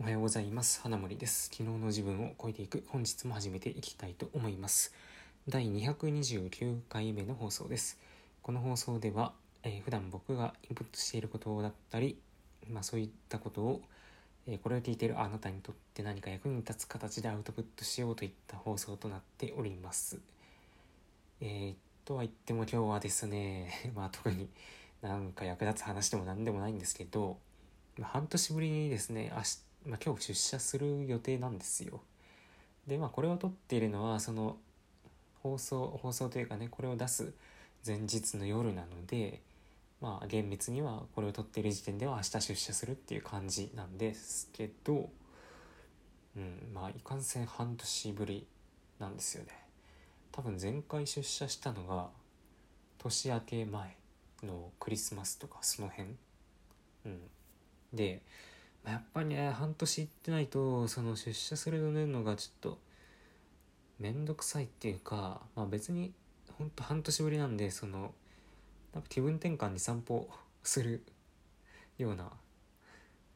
おはようございます。花森です。昨日の自分を超えていく本日も始めていきたいと思います。第229回目の放送です。この放送では、えー、普段僕がインプットしていることだったりまあそういったことを、えー、これを聞いているあなたにとって何か役に立つ形でアウトプットしようといった放送となっております。えー、とは言っても今日はですね まあ特になんか役立つ話でも何でもないんですけど半年ぶりにですね明日まあ、今日出社する予定なんですよ。でまあこれを撮っているのはその放送放送というかねこれを出す前日の夜なのでまあ厳密にはこれを撮っている時点では明日出社するっていう感じなんですけどうんまあいかんせん半年ぶりなんですよね。多分前回出社したのが年明け前のクリスマスとかその辺。うん、でやっぱりね半年行ってないとその出社するのがちょっと面倒くさいっていうか、まあ、別にほんと半年ぶりなんでそのなんか気分転換に散歩するような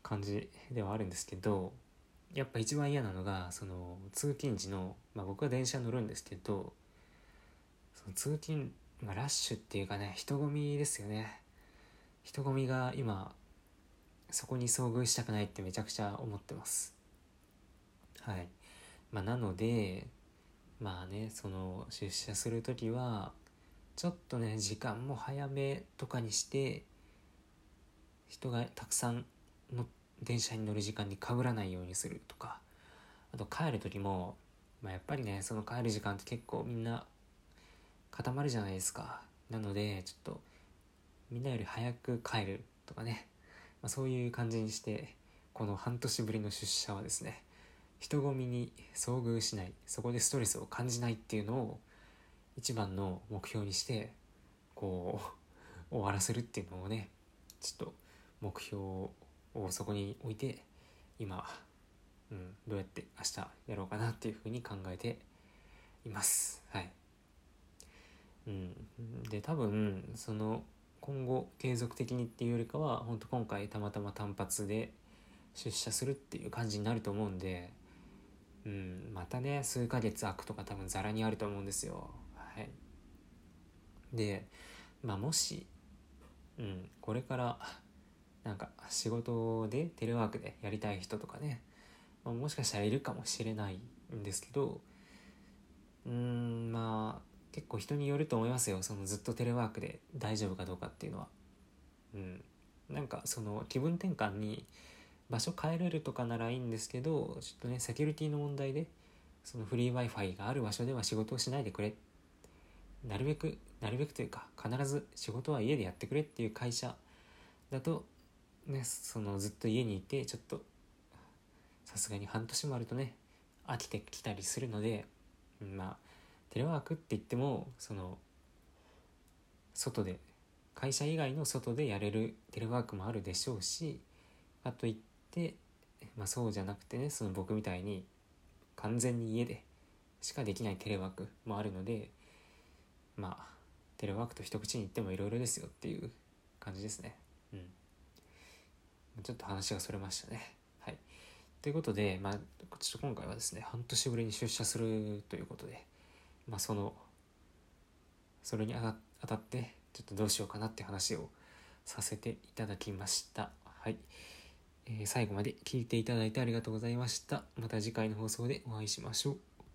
感じではあるんですけどやっぱ一番嫌なのがその通勤時の、まあ、僕は電車乗るんですけどその通勤、まあ、ラッシュっていうかね人混みですよね。人混みが今そこに遭遇したくないってめちゃくちゃ思ってます。はい。まあなのでまあねその出社する時はちょっとね時間も早めとかにして人がたくさんの電車に乗る時間にかぶらないようにするとかあと帰る時も、まあ、やっぱりねその帰る時間って結構みんな固まるじゃないですか。なのでちょっとみんなより早く帰るとかねまあ、そういう感じにしてこの半年ぶりの出社はですね人混みに遭遇しないそこでストレスを感じないっていうのを一番の目標にしてこう終わらせるっていうのをねちょっと目標をそこに置いて今、うん、どうやって明日やろうかなっていうふうに考えています。はい。うん。で多分その今後継続的にっていうよりかは本当今回たまたま単発で出社するっていう感じになると思うんで、うん、またね数ヶ月空くとか多分ザラにあると思うんですよ。はい、で、まあ、もし、うん、これからなんか仕事でテレワークでやりたい人とかね、まあ、もしかしたらいるかもしれないんですけどうんまあ結構人によると思いますよ。そのずっとテレワークで大丈夫かどうかっていうのは。うん。なんかその気分転換に場所変えれるとかならいいんですけどちょっとねセキュリティの問題でそのフリー Wi-Fi がある場所では仕事をしないでくれ。なるべくなるべくというか必ず仕事は家でやってくれっていう会社だとねそのずっと家にいてちょっとさすがに半年もあるとね飽きてきたりするのでまあテレワークって言ってもその外で会社以外の外でやれるテレワークもあるでしょうしかといって、まあ、そうじゃなくてねその僕みたいに完全に家でしかできないテレワークもあるのでまあテレワークと一口に言ってもいろいろですよっていう感じですね。うん。ちょっと話がそれましたね。はい。ということでまあちょっと今回はですね半年ぶりに出社するということでまあ、そのそれにあたってちょっとどうしようかなって話をさせていただきました。はい、えー、最後まで聞いていただいてありがとうございました。また次回の放送でお会いしましょう。